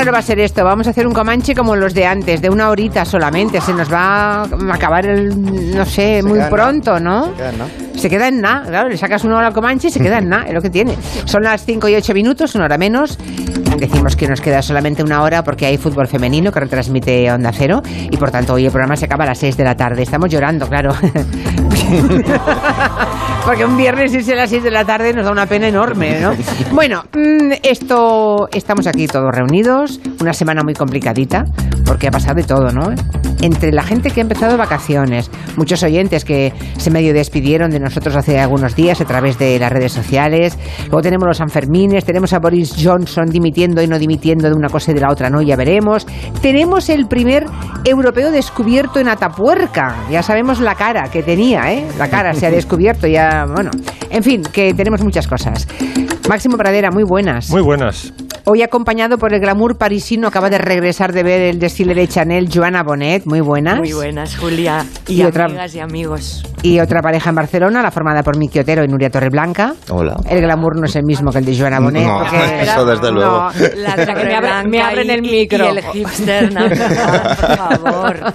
Raro va a ser esto. Vamos a hacer un comanche como los de antes, de una horita solamente. Se nos va a acabar el, no sé, muy pronto, ¿no? Se queda en nada. Se queda en nada, claro. Le sacas una hora al comanche y se queda en nada, es lo que tiene. Son las 5 y 8 minutos, una hora menos. Decimos que nos queda solamente una hora porque hay fútbol femenino que retransmite Onda Cero y por tanto hoy el programa se acaba a las 6 de la tarde. Estamos llorando, claro. porque un viernes irse a las 6 de la tarde nos da una pena enorme, ¿no? Bueno, mm, esto estamos aquí todos reunidos, una semana muy complicadita porque ha pasado de todo, ¿no? Entre la gente que ha empezado vacaciones, muchos oyentes que se medio despidieron de nosotros hace algunos días a través de las redes sociales, luego tenemos los Sanfermines, tenemos a Boris Johnson dimitiendo y no dimitiendo de una cosa y de la otra, no, ya veremos. Tenemos el primer europeo descubierto en Atapuerca, ya sabemos la cara que tenía, ¿eh? La cara se ha descubierto ya, bueno, en fin, que tenemos muchas cosas. Máximo Pradera, muy buenas. Muy buenas. Hoy acompañado por el glamour parisino, acaba de regresar de ver el desfile de Chanel, Joana Bonet, muy buenas. Muy buenas, Julia. Y, amigas y amigos. Y otra pareja en Barcelona, la formada por Miki Otero y Nuria Torreblanca. Hola. El glamour no es el mismo que el de Joana Bonet. No, porque eso desde luego. No, la que me, abren, me abren el micro. Y el hipster, no, por favor.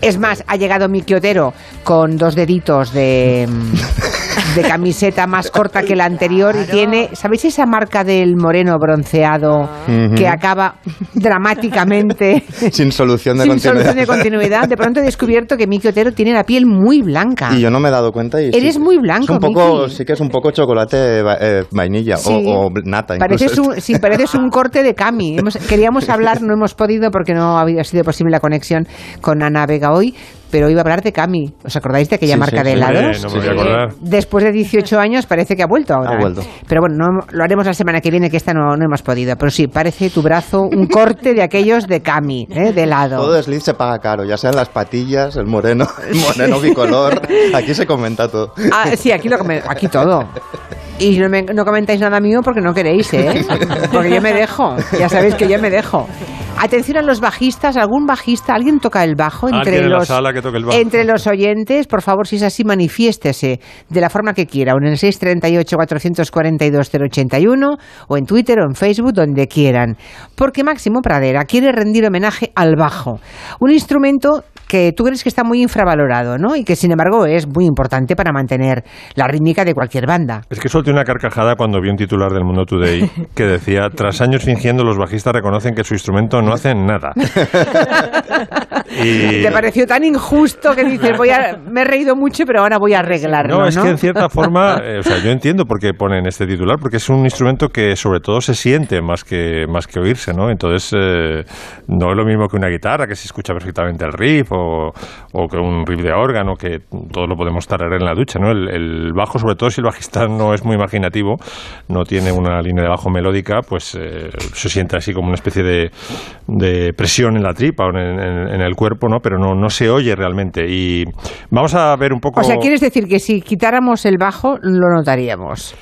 Es más, ha llegado Miki Otero con dos deditos de de camiseta más corta que la anterior y tiene, ¿sabéis esa marca del moreno bronceado que acaba dramáticamente sin solución de sin continuidad? solución de continuidad? De pronto he descubierto que Miki Otero tiene la piel muy blanca. Y yo no me he dado cuenta. Y Eres sí, muy blanco, es un poco, Miki. Sí que es un poco chocolate eh, vainilla Sí. o, o nata. Pareces incluso. un, sí, pareces un corte de Cami. Hemos- queríamos hablar, no hemos podido porque no había sido posible la conexión con Ana Vega hoy, pero iba a hablar de Cami. ¿Os acordáis de aquella Sí, marca sí, de sí. helados? Eh, no me voy a acordar. Después de 18 años parece que ha vuelto ahora. Ha vuelto. Pero bueno, no- lo haremos la semana que viene, que esta no, no hemos podido. Pero sí, parece tu brazo un corte de aquellos de Cami, ¿eh? de helado. Todo desliz se paga caro, ya sean las patillas, el moreno, el moreno bicolor. Aquí se comenta todo. Ah, sí, aquí, lo come- aquí todo. Y no, me- no comentáis nada mío porque no queréis, ¿eh? Porque yo me dejo. Ya sabéis que yo me dejo. Atención a los bajistas. ¿Algún bajista? ¿Alguien toca el bajo entre la los sala que toque el bajo. entre los oyentes? Por favor, si es así, manifiéstese de la forma que quiera. O en el 638 442 081 o en Twitter o en Facebook, donde quieran. Porque Máximo Pradera quiere rendir homenaje al bajo. Un instrumento que tú crees que está muy infravalorado, ¿no? Y que sin embargo es muy importante para mantener la rítmica de cualquier banda. Es que solté una carcajada cuando vi un titular del Mundo Today que decía, tras años fingiendo, los bajistas reconocen que su instrumento no hace nada. Y- Te pareció tan injusto que dices, voy a, me he reído mucho, pero ahora voy a arreglarlo, ¿no? No, es que en cierta forma, eh, o sea, yo entiendo por qué ponen este titular, porque es un instrumento que sobre todo se siente más que, más que oírse, ¿no? Entonces, eh, no es lo mismo que una guitarra, que se escucha perfectamente el riff, o, o que un riff de órgano, que todos lo podemos tararear en la ducha, ¿no? El, bajo, sobre todo si el bajista no es muy imaginativo, no tiene una línea de bajo melódica, pues eh, se siente así como una especie de, de presión en la tripa o en, en- en el cuerpo, ¿no? Pero no, no se oye realmente. Y vamos a ver un poco... O sea, quieres decir que si quitáramos el bajo, lo notaríamos.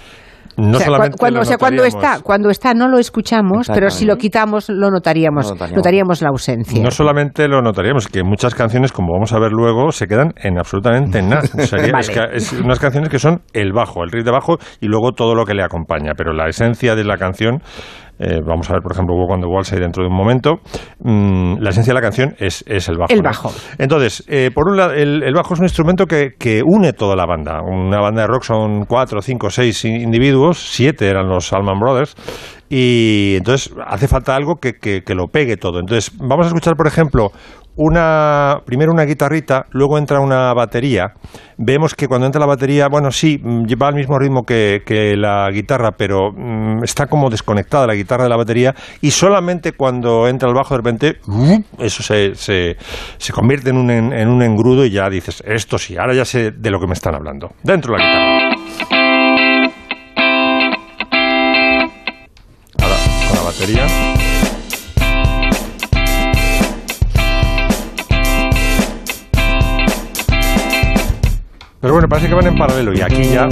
No o sea, solamente cu- cuando, o sea, está, cuando está no lo escuchamos, pero si lo quitamos lo notaríamos, notaríamos. notaríamos la ausencia. No solamente lo notaríamos, que muchas canciones, como vamos a ver luego, se quedan en absolutamente nada. Sería- Vale. es, que es unas canciones que son el bajo, el riff de bajo y luego todo lo que le acompaña. Pero la esencia de la canción, eh, vamos a ver, por ejemplo, Walk on the dentro de un momento, mm, la esencia de la canción es, es el bajo. El ¿no? bajo. Entonces, eh, por un lado, el, el bajo es un instrumento que, que une toda la banda. Una banda de rock son cuatro, cinco, seis individuos, siete eran los Allman Brothers, y entonces hace falta algo que, que- que lo pegue todo. Entonces, vamos a escuchar, por ejemplo, una primero una guitarrita, luego entra una batería. Vemos que cuando entra la batería, bueno, sí, mm, va al mismo ritmo que, que la guitarra, pero mm, está como desconectada la guitarra de la batería y solamente cuando entra el bajo de repente, ¡uh! eso se, se, se convierte en un, en, un engrudo y ya dices, esto sí, ahora ya sé de lo que me están hablando. Dentro de la guitarra. Ahora, con la batería. Bueno, parece que van en paralelo y aquí ya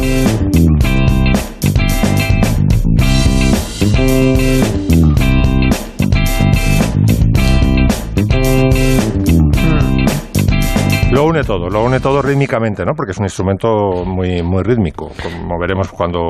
Luego une todo, lo une todo rítmicamente, ¿no? Porque es un instrumento muy, muy rítmico, como veremos cuando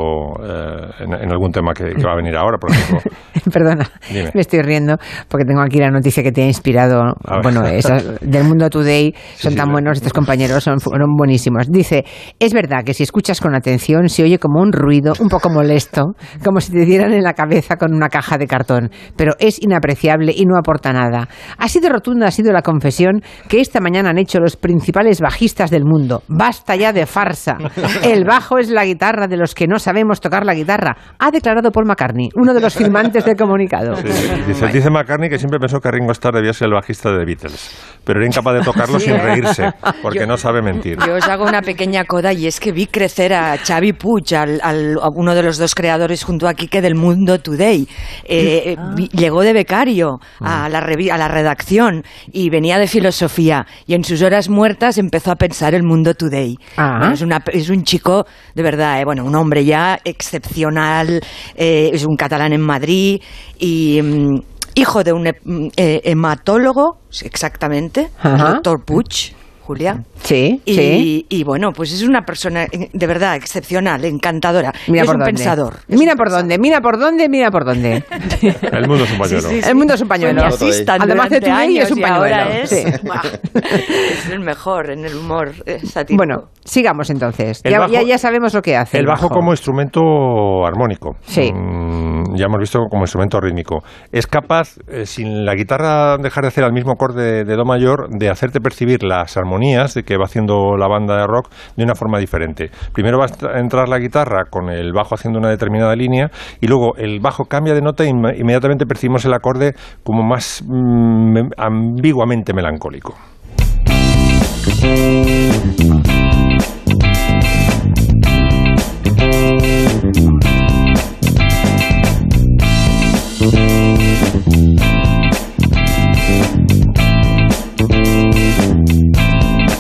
eh, en, algún tema que, va a venir ahora, por ejemplo. Perdona, me estoy riendo porque tengo aquí la noticia que te ha inspirado. Bueno, esas del Mundo Today son tan buenos estos compañeros, son, fueron buenísimos. Dice, es verdad que si escuchas con atención se oye como un ruido un poco molesto, como si te dieran en la cabeza con una caja de cartón, pero es inapreciable y no aporta nada. Así de rotunda ha sido la confesión que esta mañana han hecho los principales bajistas del mundo. Basta ya de farsa. El bajo es la guitarra de los que no sabemos tocar la guitarra, ha declarado Paul McCartney, uno de los firmantes del comunicado. dice, McCartney que siempre pensó que Ringo Starr debía ser el bajista de The Beatles, pero era incapaz de tocarlo sin reírse, porque no sabe mentir. Yo os hago una pequeña coda y es que vi crecer a Xavi Puig, al, a uno de los dos creadores junto a Kike del Mundo Today. Eh, ah. Llegó de becario a la, a la redacción y venía de filosofía y en sus horas muertas empezó a pensar el Mundo Today. Ah. es, una, es, un chico, de verdad, eh, bueno, un hombre ya excepcional, eh, es un catalán en Madrid y... Mm, hijo de un hematólogo, exactamente, doctor Puig, Julia. Sí, y, sí. Y bueno, pues es una persona eh, de verdad excepcional, encantadora. Mira es un pensador. Mira por dónde, mira por dónde, mira por dónde. El mundo es un pañuelo. El mundo es un pañuelo. Además de tu años es un pañuelo. Es, es, el mejor en el humor eh, satírico. Bueno, sigamos entonces. Ya, ya, sabemos lo que hace. El, bajo, como instrumento armónico. Sí. Mm, ya hemos visto como instrumento rítmico. Es capaz, eh, sin la guitarra dejar de hacer el mismo acorde de do mayor, de hacerte percibir las armonías de que va haciendo la banda de rock de una forma diferente. Primero va a entrar la guitarra con el bajo haciendo una determinada línea y luego el bajo cambia de nota e inmediatamente percibimos el acorde como más mm, ambiguamente melancólico.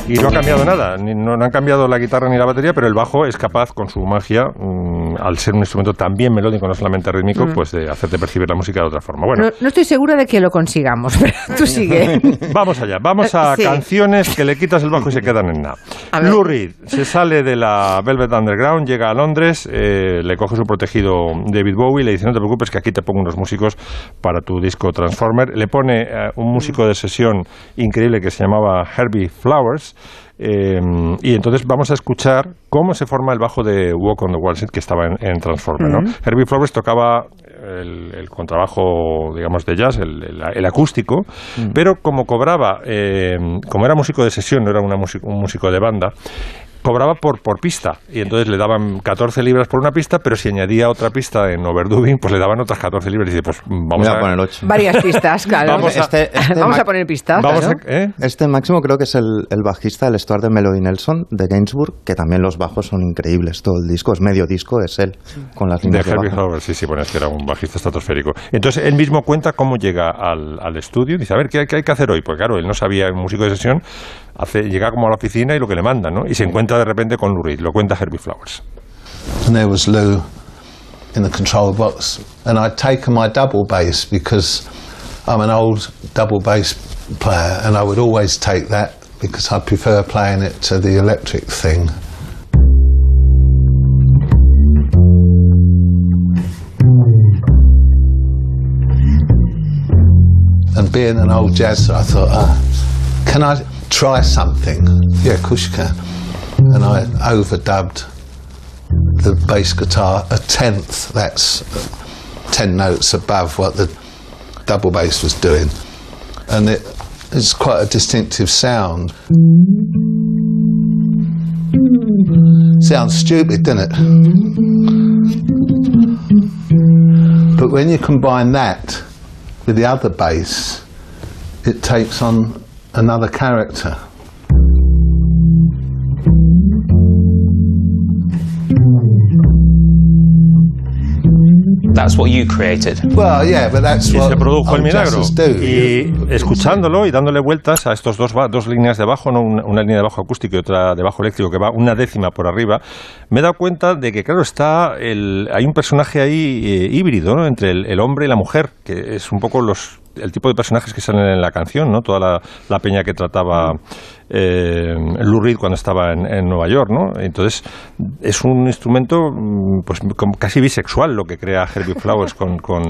Y no ha cambiado nada, no, han cambiado la guitarra ni la batería, pero el bajo es capaz, con su magia, mm, al ser un instrumento también melódico, no solamente rítmico, mm. pues de hacerte percibir la música de otra forma. Bueno, no, estoy segura de que lo consigamos, pero tú sigue. vamos allá, vamos a canciones que le quitas el bajo y se quedan en nada. Lou Reed se sale de la Velvet Underground, llega a Londres, eh, le coge su protegido David Bowie, le dice no te preocupes que aquí te pongo unos músicos para tu disco Transformer. Le pone eh, un músico de sesión increíble que se llamaba Herbie Flowers eh, y entonces vamos a escuchar cómo se forma el bajo de Walk on the Wall Street que estaba en, Transformer. ¿no? Herbie Flowers tocaba el, contrabajo, digamos, de jazz, el, acústico, pero como cobraba, eh, como era músico de sesión, no era una un músico de banda, cobraba por, por pista y entonces le daban 14 libras por una pista, pero si añadía otra pista en overdubbing, pues le daban otras 14 libras y dice, pues vamos a, poner 8. Varias pistas, claro. vamos a, este, este poner pistas. ¿eh? Este máximo creo que es el, el bajista, el Stuart de Melody Nelson de Gainsbourg, que también los bajos son increíbles, todo el disco, es medio disco, es él, con las líneas de, de Sí, sí, bueno, es que era un bajista estratosférico. Entonces él mismo cuenta cómo llega al, al estudio y dice, a ver, ¿qué, ¿qué hay que hacer hoy? Pues claro, él no sabía, músico de sesión, hace, llega como a la oficina y lo que le ¿no? Y se encuentra de repente con lo cuenta Herbie Flowers. And there was Lou in the control box, and I'd taken my double bass because I'm an old double bass player, and I would always take that because I prefer playing it to the electric thing. And being an old jazzer, I thought, uh, can I try something. Yeah, of course you can. And I overdubbed the bass guitar a tenth. That's ten notes above what the double bass was doing, and it, it's quite a distinctive sound. Sounds stupid, doesn't it? But when you combine that with the other bass, it takes on another character. That's what you created. Well, yeah, but that's y what se produjo el milagro. Y escuchándolo y dándole vueltas a estos dos, dos líneas de bajo, ¿no? una, una, línea de bajo acústico y otra de bajo eléctrico que va una décima por arriba, me he dado cuenta de que, claro, está el, hay un personaje ahí eh, híbrido ¿no? entre el, el hombre y la mujer, que es un poco los el tipo de personajes que salen en la canción, ¿no? Toda la, la peña que trataba eh, Lou Reed cuando estaba en, en Nueva York, ¿no? Entonces, es un instrumento mm, pues como casi bisexual lo que crea Herbie Flowers con, con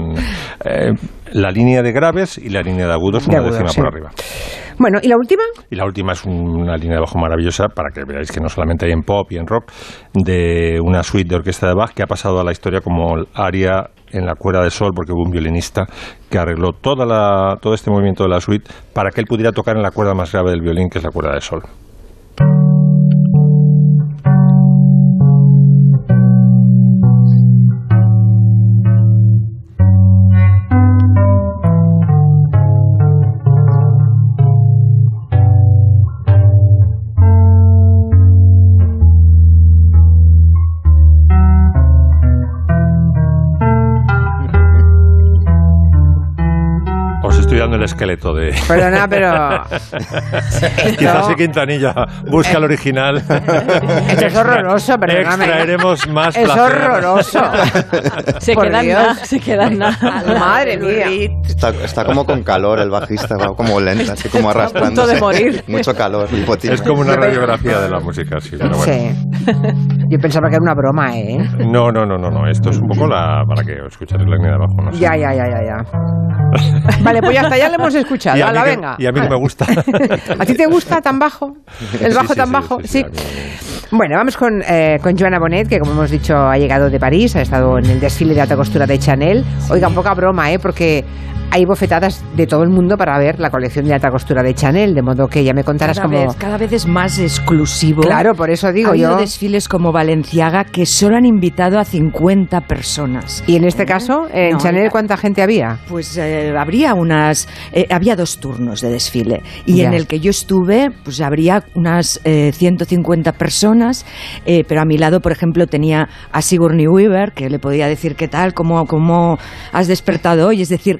eh, la línea de graves y la línea de agudos De una agudos, décima sí. por arriba. Bueno, ¿y la última? Y la última es un- una línea de bajo maravillosa para que veáis que no solamente hay en pop y en rock, de una suite de orquesta de Bach que ha pasado a la historia como el aria en la cuerda de sol, porque hubo un violinista que arregló toda la, todo este movimiento de la suite para que él pudiera tocar en la cuerda más grave del violín, que es la cuerda de sol. El esqueleto de... Perdona, pero... Quizás sí Quintanilla busca el original. Esto es horroroso, perdóname. Extraeremos más Es placer. horroroso. Se Por queda nada, se queda nada. Madre mía. Está, está como con calor el bajista, va como lenta, así como Está a punto arrastrándose. de morir. Mucho calor, hipotimia. Es como una radiografía de la música, sí. Pero bueno. Sí. Yo pensaba que era una broma, ¿eh? No, no, no, no, no. Esto es un poco la para que escuchéis la línea de abajo. No sé. Ya, ya, ya, ya, ya. Vale, pues ya está, ya lo hemos escuchado. Y a, que, venga. y a mí que me gusta. ¿A ti te gusta tan bajo? ¿El bajo sí, tan sí, bajo? sí, Bueno, vamos con, eh, con Joana Bonet, que como hemos dicho ha llegado de París, ha estado en el desfile de alta costura de Chanel. Oiga, un poca broma, ¿eh? Porque hay bofetadas de todo el mundo para ver la colección de alta costura de Chanel, de modo que ya me contarás Cada como... vez, cada vez es más exclusivo. Claro, por eso digo ha habido yo... desfiles como Valenciaga que solo han invitado a 50 personas. Y en este caso, en No, Chanel, ¿cuánta gente había? Pues eh, habría unas, eh, había dos turnos de desfile y Ya. en el que yo estuve, pues habría unas eh, 150 personas, eh, pero a mi lado, por ejemplo, tenía a Sigourney Weaver, que le podía decir qué tal, cómo, cómo has despertado hoy, es decir.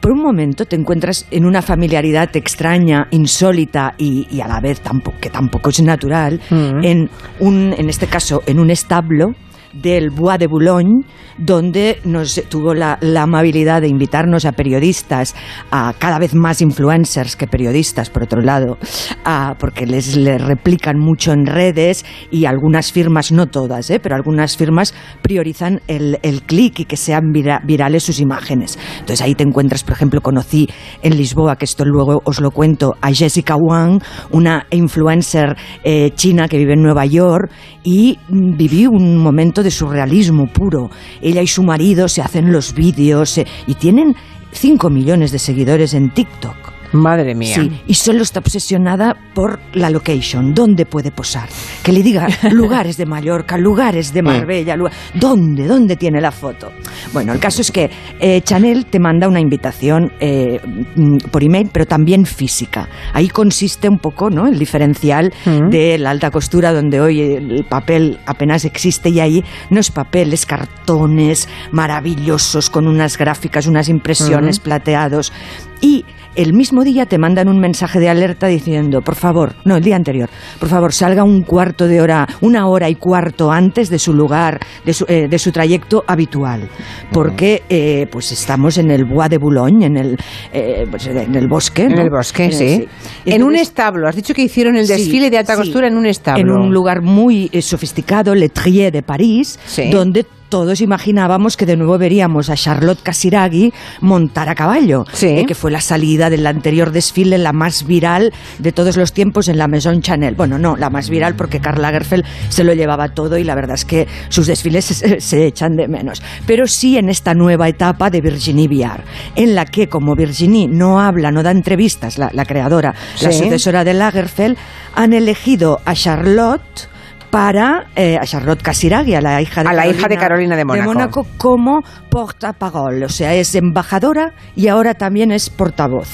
Por un momento te encuentras en una familiaridad extraña, insólita y, y a la vez tampoco, que tampoco es natural, Mm. en un, en este caso, en un establo del Bois de Boulogne, donde nos tuvo la, la amabilidad de invitarnos a periodistas, a cada vez más influencers que periodistas, por otro lado, a- porque les, les replican mucho en redes y algunas firmas, no todas, ¿eh? pero algunas firmas priorizan el, el clic y que sean vira- virales sus imágenes. Entonces ahí te encuentras, por ejemplo, conocí en Lisboa, que esto luego os lo cuento, a Jessica Wang, una influencer eh, china que vive en Nueva York y viví un momento de surrealismo puro. Ella y su marido se hacen los vídeos eh, y tienen 5 millones de seguidores en TikTok. Madre mía. Sí, y solo está obsesionada por la location, dónde puede posar. Que le diga lugares de Mallorca, lugares de Marbella, lugar- ¿dónde? ¿Dónde tiene la foto? Bueno, el caso es que eh, Chanel te manda una invitación eh, mm, por email, pero también física. Ahí consiste un poco ¿no? el diferencial Mm. de la alta costura, donde hoy el papel apenas existe y ahí no es papel, es cartones maravillosos con unas gráficas, unas impresiones plateados. Y el mismo día te mandan un mensaje de alerta diciendo, por favor, no, el día anterior, por favor, salga un cuarto de hora, una hora y cuarto antes de su lugar, de su, eh, de su trayecto habitual. Porque eh, pues estamos en el Bois de Boulogne, en el, eh, pues, en el bosque. En el bosque, Eh, sí. En un establo. Has dicho que hicieron el Sí, desfile de alta sí. costura en un establo. en un lugar muy eh, sofisticado, Le Trier de París, donde todos imaginábamos que de nuevo veríamos a Charlotte Casiraghi montar a caballo, Sí. eh, que fue la salida del anterior desfile, la más viral de todos los tiempos en la Maison Chanel. Bueno, no, la más viral porque Karl Lagerfeld se lo llevaba todo y la verdad es que sus desfiles se, se echan de menos. Pero sí en esta nueva etapa de Virginie Viard, en la que como Virginie no habla, no da entrevistas, la, la creadora, la sucesora de Lagerfeld, han elegido a Charlotte para eh, a Charlotte Casiraghi, a la hija de A la hija de Carolina de Mónaco. como porta-parole, o sea, es embajadora y ahora también es portavoz.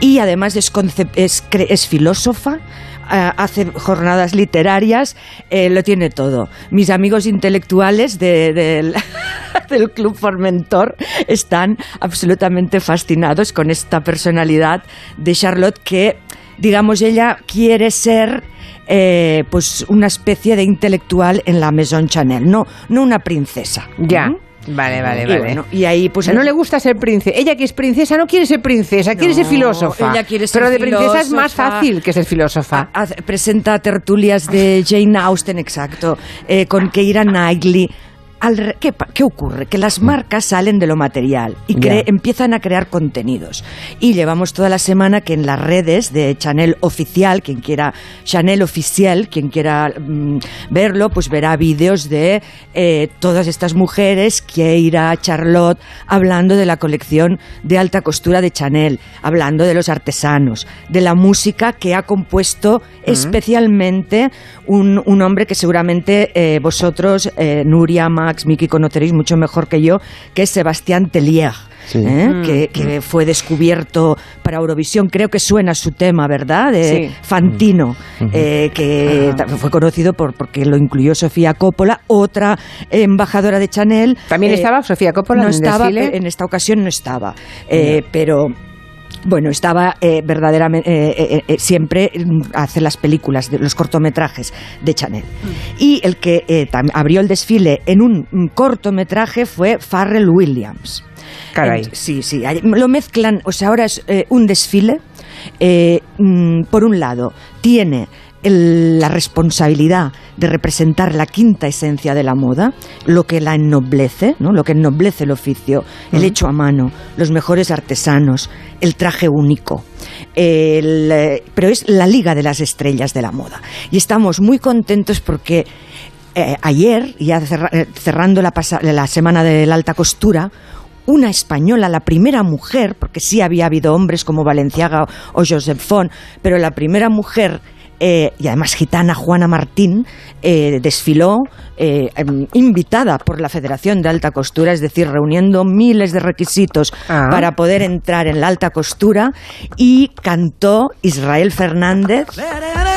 Y además es, filósofa, ah, hace jornadas literarias, eh, lo tiene todo. Mis amigos intelectuales de- del, del Club Formentor están absolutamente fascinados con esta personalidad de Charlotte que, digamos, ella quiere ser eh, pues una especie de intelectual en la Maison Chanel, no, no una princesa. Ya. ¿Mm? Vale, vale, Y vale. bueno, y ahí pues no le gusta ser princesa. Ella que es princesa no quiere ser princesa, quiere ser No, filósofa. ella quiere ser Pero de princesa es más filósofa. fácil que ser filósofa. Ha- hace- presenta tertulias de Jane Austen, exacto, eh, con Keira Knightley. Al ¿qué, qué ocurre? Que las marcas salen de lo material y Ya. empiezan a crear contenidos. Y llevamos toda la semana que en las redes de Chanel Oficial, quien quiera, Chanel Oficial, quien quiera mm, verlo, pues verá vídeos de eh, todas estas mujeres, Keira, Charlotte, hablando de la colección de alta costura de Chanel, hablando de los artesanos, de la música que ha compuesto especialmente un, un hombre que seguramente eh, vosotros, eh, Nuria, Max, Miki, conoceréis mucho mejor que yo, que es Sebastián Tellier. Sí. ¿eh? que, que fue descubierto para Eurovisión, creo que suena su tema, ¿verdad? De Sí. Fantino, eh, que ta- fue conocido por porque lo incluyó Sofía Coppola, otra embajadora de Chanel. ¿También estaba Sofía Coppola No en el estaba, desfile? en esta ocasión no estaba, eh, pero bueno, estaba eh, verdaderamente eh, eh, siempre mm, hace las películas, de, los cortometrajes de Chanel. Y el que abrió el desfile en un mm, cortometraje fue Farrell Williams. Caray. Sí, sí, lo mezclan, o sea, ahora es un desfile, mm, por un lado, tiene el- la responsabilidad de representar la quinta esencia de la moda, lo que la ennoblece, ¿no? lo que ennoblece el oficio, el hecho a mano, los mejores artesanos, el traje único. El, eh, pero es la liga de las estrellas de la moda. Y estamos muy contentos porque eh, ayer, ya cerra- eh, cerrando la, pasa- la semana de la alta costura, una española, la primera mujer, porque sí había habido hombres como Valenciaga o Josep Font, pero la primera mujer, eh, y además gitana, Juana Martín, eh, desfiló eh, em, invitada por la Federación de Alta Costura, es decir, reuniendo miles de requisitos Ah. para poder entrar en la alta costura, y cantó Israel Fernández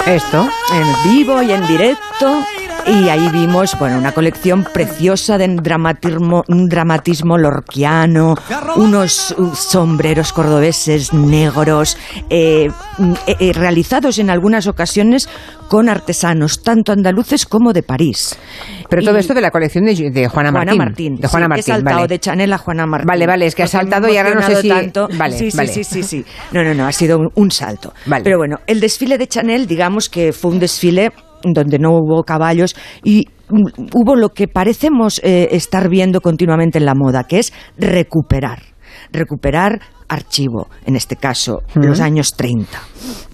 Esto. en vivo y en directo. Y ahí vimos, bueno, una colección preciosa de dramatismo, un dramatismo lorquiano, unos uh, sombreros cordobeses negros, eh, mm, eh, eh, realizados en algunas ocasiones con artesanos, tanto andaluces como de París. Pero todo esto de la colección de, de Juana Martín. Juana Martín. De Juana sí, Martín, He saltado vale. de Chanel a Juana Martín. Vale, vale, es que ha saltado y ahora no sé si- tanto. vale, sí, sí, vale. sí, sí, sí. No, no, no, ha sido un, un salto. Vale. Pero bueno, el desfile de Chanel, digamos que fue un desfile donde no hubo caballos y hubo lo que parecemos eh, estar viendo continuamente en la moda, que es recuperar. Recuperar archivo, en este caso, los años 30.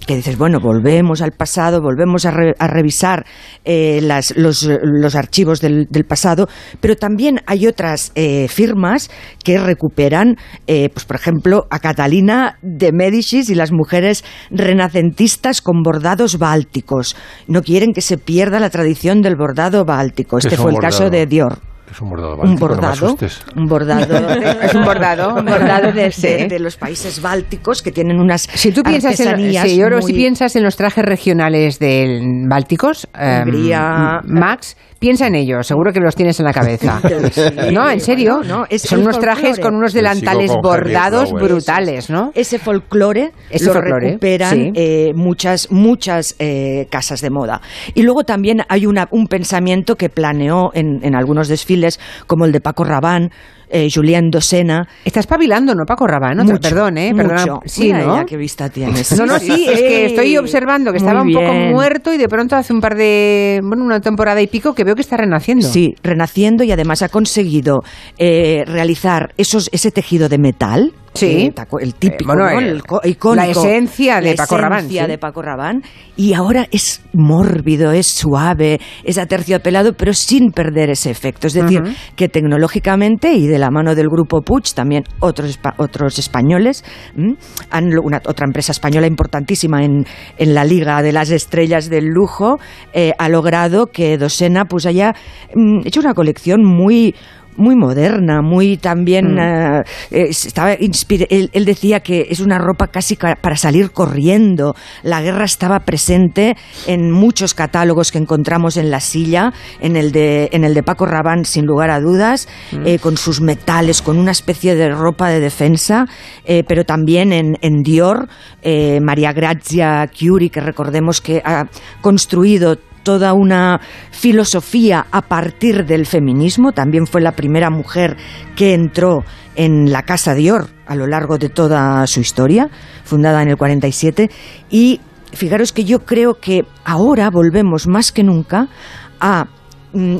Que dices, bueno, volvemos al pasado, volvemos a, re- a revisar eh, las- los, los archivos del, del pasado, pero también hay otras eh, firmas que recuperan, eh, pues por ejemplo, a Catalina de Médicis y las mujeres renacentistas con bordados bálticos. No quieren que se pierda la tradición del bordado báltico. ¿Qué Este fue el caso de Dior. Es un bordado Un báltico, no me bordado, un bordado, Es un bordado, un bordado de, Sí. de- de los países bálticos que tienen unas Si tú piensas en, sí, yo si piensas en los trajes regionales del Bálticos, em, Hungría. Max, piensa en ellos, seguro que los tienes en la cabeza. Sí, no, en serio, bueno, no, es son unos trajes con unos sigo delantales bordados Flowers. brutales, ¿no? Ese folclore Ese lo folclore, recuperan sí. eh, muchas, muchas eh, casas de moda. Y luego también hay una, un pensamiento que planeó en, en algunos desfiles, como el de Paco Rabanne, eh, Julien Dosena. Está espabilando, ¿no, Paco Rabanne? No, Mucho, perdón, ¿eh? Perdona. mucho. Sí, Mira ¿no? ella qué vista tienes. No, no, sí, es que estoy observando que Muy estaba un poco muerto y de pronto hace un par de, bueno, una temporada y pico que veo que está renaciendo. Sí, renaciendo y además ha conseguido eh, realizar esos, ese tejido de metal. Sí. eh, el típico, Eh, bueno, ¿no? el- El co- icónico. la esencia de La Paco Rabanne, esencia sí. de Paco Rabanne. Y ahora es mórbido, es suave, es aterciopelado, pero sin perder ese efecto. Es decir, que tecnológicamente y de la mano del grupo Puig, también otros, otros españoles, han, una, otra empresa española importantísima en, en la Liga de las Estrellas del Lujo, eh, ha logrado que Dosena pues haya mm, hecho una colección muy muy moderna, muy también eh, eh, estaba él, él decía que es una ropa casi ca- para salir corriendo. La guerra estaba presente en muchos catálogos que encontramos en la silla, en el de en el de Paco Rabanne sin lugar a dudas, eh, con sus metales, con una especie de ropa de defensa, eh, pero también en, en Dior, eh, María Grazia Curie, que recordemos que ha construido toda una filosofía a partir del feminismo. También fue la primera mujer que entró en la Casa Dior a lo largo de toda su historia, fundada en el 47. Y fijaros que yo creo que ahora volvemos más que nunca a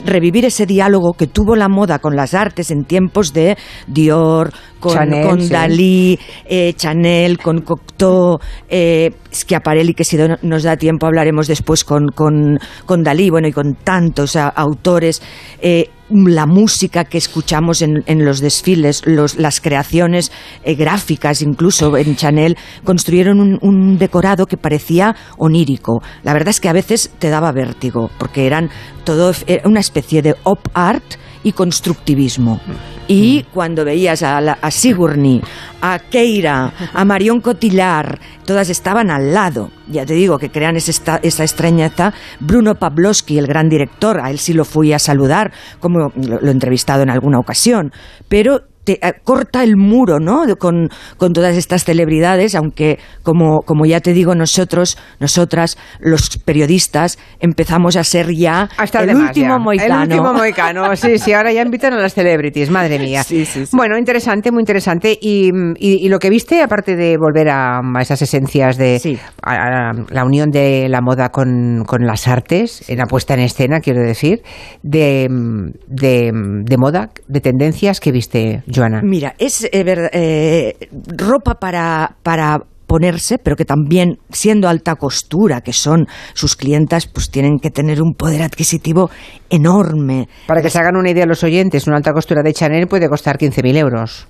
revivir ese diálogo que tuvo la moda con las artes en tiempos de Dior, con, Chanel, con sí. Dalí, eh, Chanel, con Cocteau, eh, Schiaparelli, que si no- nos da tiempo hablaremos después con, con, con Dalí, bueno, y con tantos a- autores. eh, la música que escuchamos en, en los desfiles, los- las creaciones eh, gráficas, incluso en Chanel, construyeron un, un decorado que parecía onírico. La verdad es que a veces te daba vértigo, porque eran todo era una especie de op art y constructivismo. Y cuando veías a, la- a Sigourney, a Keira, a Marion Cotillard, todas estaban al lado. Ya te digo que crean esta- esa extrañeza. Bruno Pavlovsky, el gran director, a él sí lo fui a saludar, como lo, lo he entrevistado en alguna ocasión. Pero te, eh, corta el muro, ¿no? Con, con todas estas celebridades, aunque, como, como ya te digo, nosotros, nosotras, los periodistas, empezamos a ser ya Hasta el último ya. moicano. El último moicano, sí, sí, ahora ya invitan a las celebrities, madre mía. Sí, sí, sí. Bueno, interesante, muy interesante. Y, y- y lo que viste, aparte de volver a, a esas esencias de a la unión de la moda con, con las artes, en la puesta en escena, quiero decir, de, de, de moda, de tendencias, que viste, Joana? Mira, es eh, ver- eh, ropa para, para ponerse, pero que también, siendo alta costura, que son sus clientas, pues tienen que tener un poder adquisitivo enorme. Para que se hagan una idea los oyentes, una alta costura de Chanel puede costar 15.000 euros.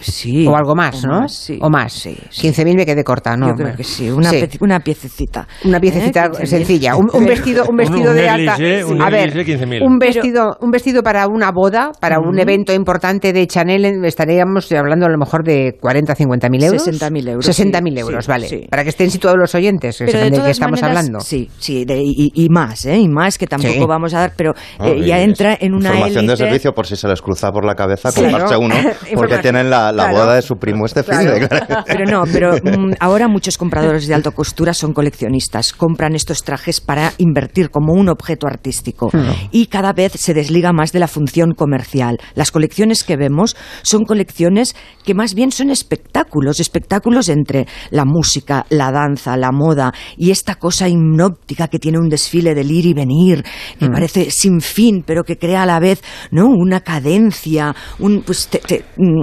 Sí. o algo más, o ¿no? más, sí. O más. Sí, sí. 15.000 me quedé corta, ¿no? Yo creo que sí, una, Sí. peci- una piececita. Una piececita ¿Eh? 15.000. sencilla, un, un vestido, un vestido Un de alta. negligé, un a ver, negligé, 15.000. un vestido, un vestido para una boda, para un evento importante de Chanel, estaríamos hablando a lo mejor de 40, 50 mil euros. 60.000 euros, 60.000 sí, euros, sí, vale. sí. Para que estén situados los oyentes, que Pero sepan de de qué todas estamos maneras, hablando. Sí, sí, de- y, y más, ¿eh? Y más que tampoco Sí. vamos a dar, pero eh, ya y entra en una Información de servicio por si se les cruza por la cabeza ¿no? uno, porque Información. Tienen la, la Claro. boda de su primo este fin de Pero no, pero mm, ahora muchos compradores de alta costura son coleccionistas. Compran estos trajes para invertir como un objeto artístico. Y cada vez se desliga más de la función comercial. Las colecciones que vemos son colecciones que más bien son espectáculos, espectáculos entre la música, la danza, la moda y esta cosa hipnóptica que tiene un desfile del ir y venir, que parece sin fin, pero que crea a la vez ¿no? una cadencia, un, pues te- te- mm,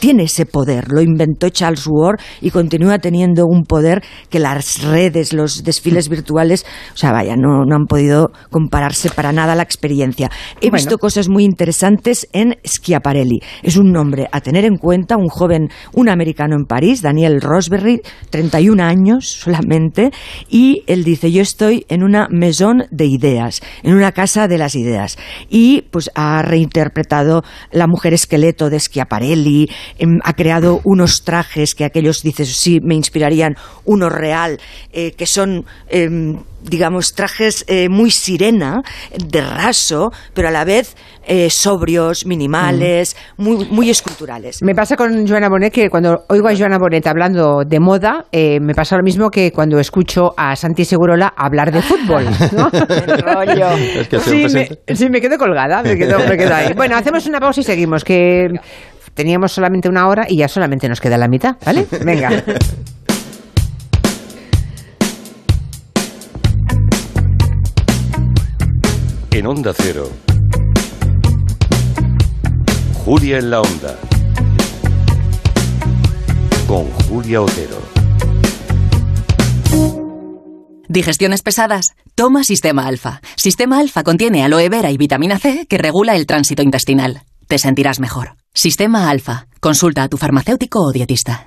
tiene ese poder. Lo inventó Charles Ward y continúa teniendo un poder que las redes, los desfiles virtuales, o sea, vaya, no, no han podido compararse para nada la experiencia. He Bueno. visto cosas muy interesantes en Schiaparelli. Es un nombre a tener en cuenta, un joven, un americano en París, Daniel Rosberry, 31 años solamente, y él dice, yo estoy en una maison de ideas, en una casa de las ideas. Y pues ha reinterpretado la mujer esqueleto de Schiaparelli, em, ha creado unos trajes que aquellos, dices, sí, me inspirarían, uno real, eh, que son... digamos, trajes eh, muy sirena, de raso, pero a la vez eh, sobrios, minimales, muy, muy esculturales. Me pasa con Joana Bonet que cuando oigo a Joana Bonet hablando de moda, eh, me pasa lo mismo que cuando escucho a Santi Segurola hablar de fútbol. ¿no? rollo. Es que sí, me, sí, me quedo colgada, me quedo, me quedo ahí. Bueno, hacemos una pausa y seguimos, que teníamos solamente una hora y ya solamente nos queda la mitad, ¿vale? Venga. En Onda Cero. Julia en la Onda. Con Julia Otero. Digestiones pesadas. Toma Sistema Alfa. Sistema Alfa contiene aloe vera y vitamina C que regula el tránsito intestinal. Te sentirás mejor. Sistema Alfa. Consulta a tu farmacéutico o dietista.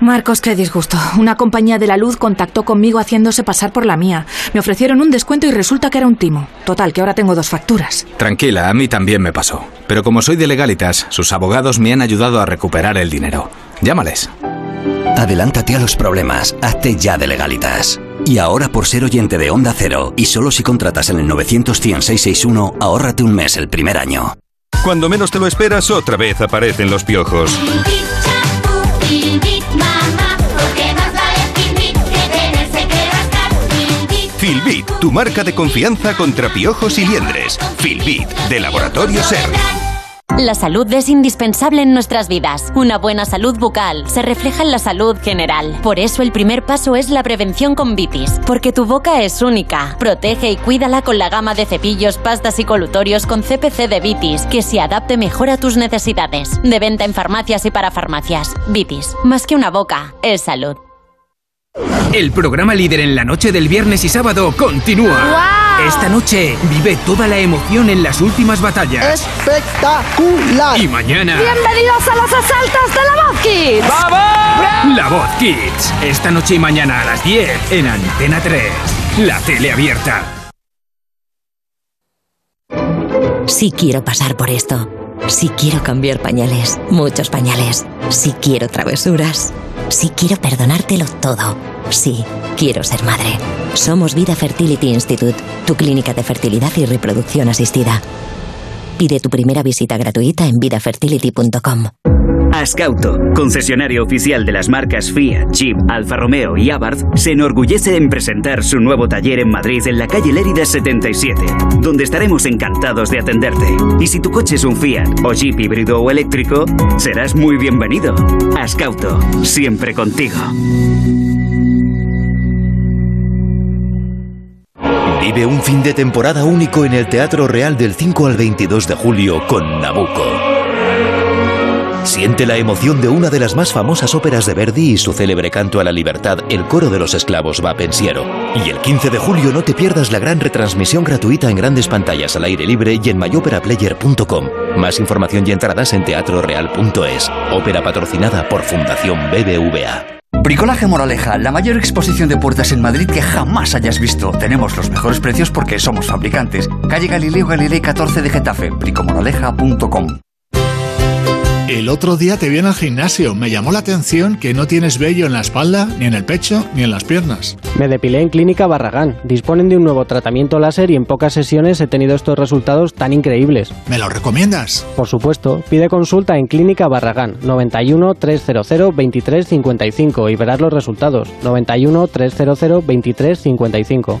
Marcos, qué disgusto. Una compañía de la luz contactó conmigo haciéndose pasar por la mía. Me ofrecieron un descuento y resulta que era un timo. Total, que ahora tengo dos facturas. Tranquila, a mí también me pasó. Pero como soy de legalitas, sus abogados me han ayudado a recuperar el dinero. Llámales. Adelántate a los problemas. Hazte ya de legalitas. Y ahora por ser oyente de Onda Cero, y solo si contratas en el 900 ahórrate un mes el primer año. Cuando menos te lo esperas, otra vez aparecen los piojos. Filbit, tu marca de confianza contra piojos y liendres. Filbit, de Laboratorio Ser. La salud es indispensable en nuestras vidas. Una buena salud bucal se refleja en la salud general. Por eso el primer paso es la prevención con Vitis, porque tu boca es única. Protege y cuídala con la gama de cepillos, pastas y colutorios con CPC de Vitis, que se adapte mejor a tus necesidades. De venta en farmacias y para farmacias. Vitis, más que una boca, es salud. El programa líder en la noche del viernes y sábado continúa. Esta noche vive toda la emoción en las últimas batallas. ¡Espectacular! Y mañana, ¡Bienvenidos a los asaltos de la Voz Kids! ¡Vamos! La Voz Kids. Esta noche y mañana a las 10 en Antena 3. La tele abierta. Sí quiero pasar por esto. Sí quiero cambiar pañales, muchos pañales. Sí quiero travesuras. Sí quiero perdonártelo todo. Sí, quiero ser madre. Somos Vida Fertility Institute, tu clínica de fertilidad y reproducción asistida. Pide tu primera visita gratuita en vidafertility.com. Ascauto, concesionario oficial de las marcas Fiat, Jeep, Alfa Romeo y Abarth, se enorgullece en presentar su nuevo taller en Madrid en la calle Lérida 77, donde estaremos encantados de atenderte. Y si tu coche es un Fiat o Jeep híbrido o eléctrico, serás muy bienvenido. Ascauto, siempre contigo. Vive un fin de temporada único en el Teatro Real del 5 al 22 de julio con Nabucco. Siente la emoción de una de las más famosas óperas de Verdi y su célebre canto a la libertad, El coro de los esclavos va pensiero. Y el 15 de julio no te pierdas la gran retransmisión gratuita en grandes pantallas al aire libre y en myoperaplayer.com. Más información y entradas en teatroreal.es. Ópera patrocinada por Fundación BBVA. Bricolaje Moraleja, la mayor exposición de puertas en Madrid que jamás hayas visto. Tenemos los mejores precios porque somos fabricantes. Calle Galileo Galilei 14 de Getafe, bricomoraleja.com. El otro día te vi en el gimnasio. Me llamó la atención que no tienes vello en la espalda, ni en el pecho, ni en las piernas. Me depilé en Clínica Barragán. Disponen de un nuevo tratamiento láser y en pocas sesiones he tenido estos resultados tan increíbles. ¿Me lo recomiendas? Por supuesto. Pide consulta en Clínica Barragán 91 300 23 55 y verás los resultados. 91 300 23 55.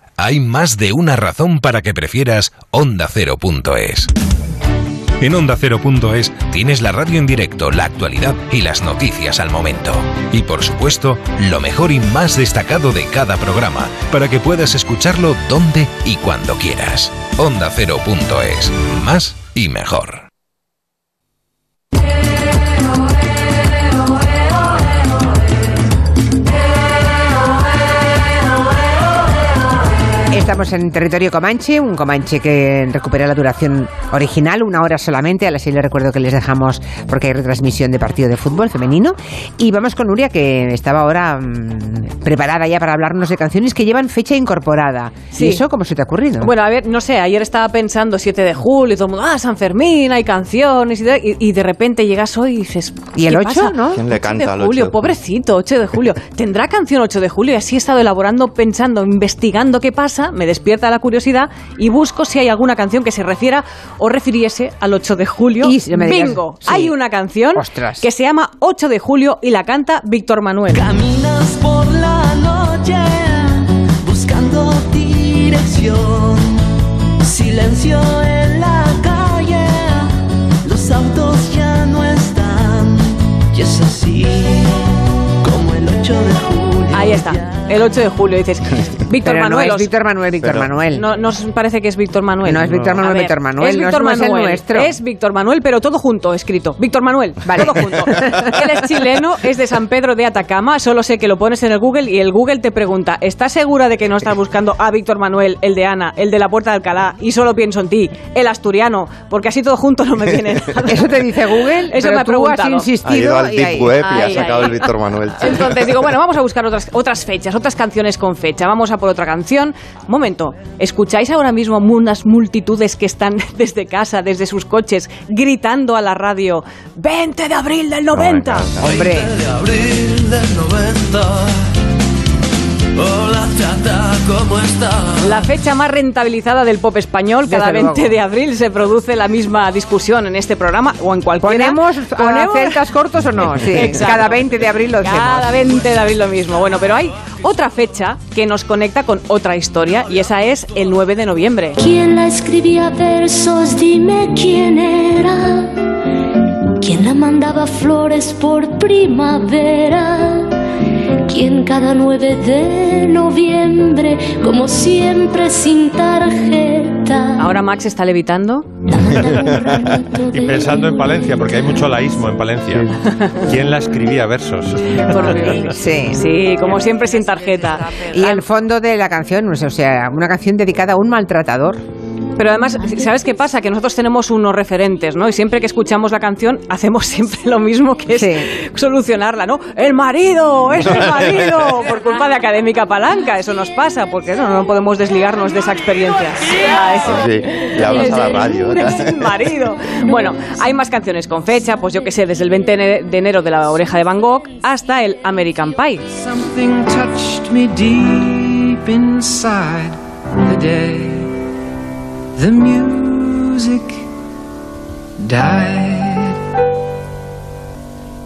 Hay más de una razón para que prefieras ondacero.es. En ondacero.es tienes la radio en directo, la actualidad y las noticias al momento. Y por supuesto, lo mejor y más destacado de cada programa, para que puedas escucharlo donde y cuando quieras. Ondacero.es. Más y mejor. Estamos en territorio Comanche, un Comanche que recupera la duración original, una hora solamente. A las seis les recuerdo que les dejamos porque hay retransmisión de partido de fútbol femenino. Y vamos con Nuria, que estaba ahora mm, preparada ya para hablarnos de canciones que llevan fecha incorporada. Sí. ¿Y eso cómo se te ha ocurrido? Bueno, a ver, no sé, ayer estaba pensando 7 de julio y todo el mundo, ah, San Fermín, hay canciones y, de- y- y de repente llegas hoy y dices, ¿Y el ¿qué 8, pasa? no? ¿Quién le 8 canta de al 8 julio, de julio? pobrecito, 8 de julio. ¿Tendrá canción 8 de julio? Y así he estado elaborando, pensando, investigando qué pasa, me despierta la curiosidad y busco si hay alguna canción que se refiera o refiriese al 8 de julio. Y si me digas- Bingo, sí. hay una canción Ostras. que se llama 8 de julio y la canta Víctor Manuel. Caminas por la noche buscando dirección. Silencio en la calle, los autos ya no están. Y es así como el 8 de julio. Ahí está, el 8 de julio. Dices, Víctor Pero no Manuel. es Víctor Manuel, Víctor Pero- Manuel. No, nos parece que es Víctor Manuel. No, es Víctor Manuel, ver, Víctor Manuel, Es no es- Víctor no es el Manuel. nuestro. Es Víctor Manuel, pero todo junto, escrito. Víctor Manuel, Vale. todo junto. Él es chileno, es de San Pedro de Atacama. Solo sé que lo pones en el Google y el Google te pregunta: ¿Estás segura de que no estás buscando a Víctor Manuel, el de Ana, el de la Puerta de Alcalá? Y solo pienso en ti, el asturiano, porque así todo junto no me viene. nada. Eso te dice Google, Eso pero me ha preguntado. has Ha ido insistido al y Deep ahí. Web y ha sacado ahí. el Víctor Manuel. Entonces digo, bueno, vamos a buscar otras, otras fechas, otras canciones con fecha. Vamos a por otra canción. Momento, ¿escucháis ahora mismo unas multitudes que están desde casa, desde sus coches, gritando a la radio 20 de abril del 90? Hombre, de abril del 90. Hola chata, ¿cómo estás? La fecha más rentabilizada del pop español, cada Desde 20 luego. de abril se produce la misma discusión en este programa o en cualquiera. ¿ponemos Ponemos- celtas cortos o no? Sí, Exacto. cada 20 de abril lo hacemos. Cada 20 de abril lo mismo. Bueno, pero hay otra fecha que nos conecta con otra historia y esa es el 9 de noviembre. ¿Quién la escribía versos? Dime quién era. ¿Quién la mandaba flores por primavera? ¿Quién cada 9 de noviembre, como siempre sin tarjeta? Ahora Max está levitando. Y pensando en Palencia, porque hay mucho laísmo en Palencia. ¿Quién la escribía versos? Sí. Sí, como siempre sin tarjeta. Y el fondo de la canción, o sea, una canción dedicada a un maltratador. Pero además, ¿sabes qué pasa? Que nosotros tenemos unos referentes, ¿no? Y siempre que escuchamos la canción, hacemos siempre lo mismo, que es solucionarla, ¿no? ¡El marido! ¡Es el marido! Por culpa de Académica Palanca, eso nos pasa, porque no, no podemos desligarnos de esa experiencia. Ah. Sí, le hablas a la radio. Es el marido. Bueno, hay más canciones con fecha, pues yo que sé, desde el 20 de enero de La Oreja de Van Gogh hasta el American Pie. Something touched me deep inside the day the music died.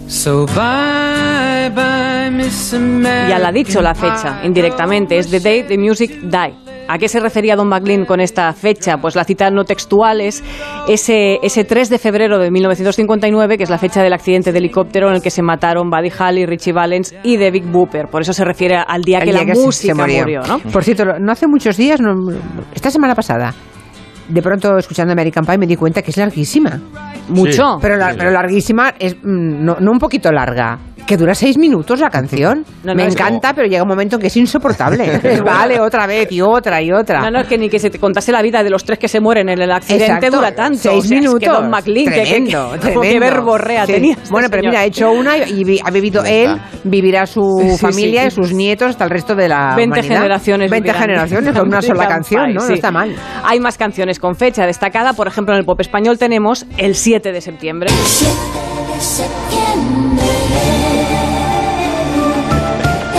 So bye bye, Miss American Ya la ha dicho la fecha, indirectamente, es The Day the Music Die. ¿A qué se refería Don McLean con esta fecha? Pues la cita no textual es ese, ese 3 de febrero de 1959, que es la fecha del accidente de helicóptero en el que se mataron Buddy Holly, Richie Valens y David Booper. Por eso se refiere al día El que día la que se- se música murió. murió. ¿no? Por cierto, no hace muchos días, no- esta semana pasada, de pronto escuchando American Pie me di cuenta que es larguísima. Mucho. Pero, la- pero larguísima es mm, no, no un poquito larga. Que dura seis minutos la canción. No, no, me es encanta, pero llega un momento en que es insoportable. Es, vale, otra vez y otra y otra. No, no, es que ni que se te contase la vida de los tres que se mueren en el accidente Exacto. dura tanto. Seis O sea, es minutos. que Don McLean, que- que, tremendo, que, tremendo. como que verborrea Sí. tenía. este Bueno, pero señor. mira, ha hecho una y vi- ha vivido él, vivirá su Sí, familia sí. y sus nietos hasta el resto de la 20 humanidad. generaciones 20 vivirán. generaciones con una sola canción, ¿no? sí. No está mal. Hay más canciones con fecha destacada. Por ejemplo, en el pop español tenemos el 7 de septiembre. De septiembre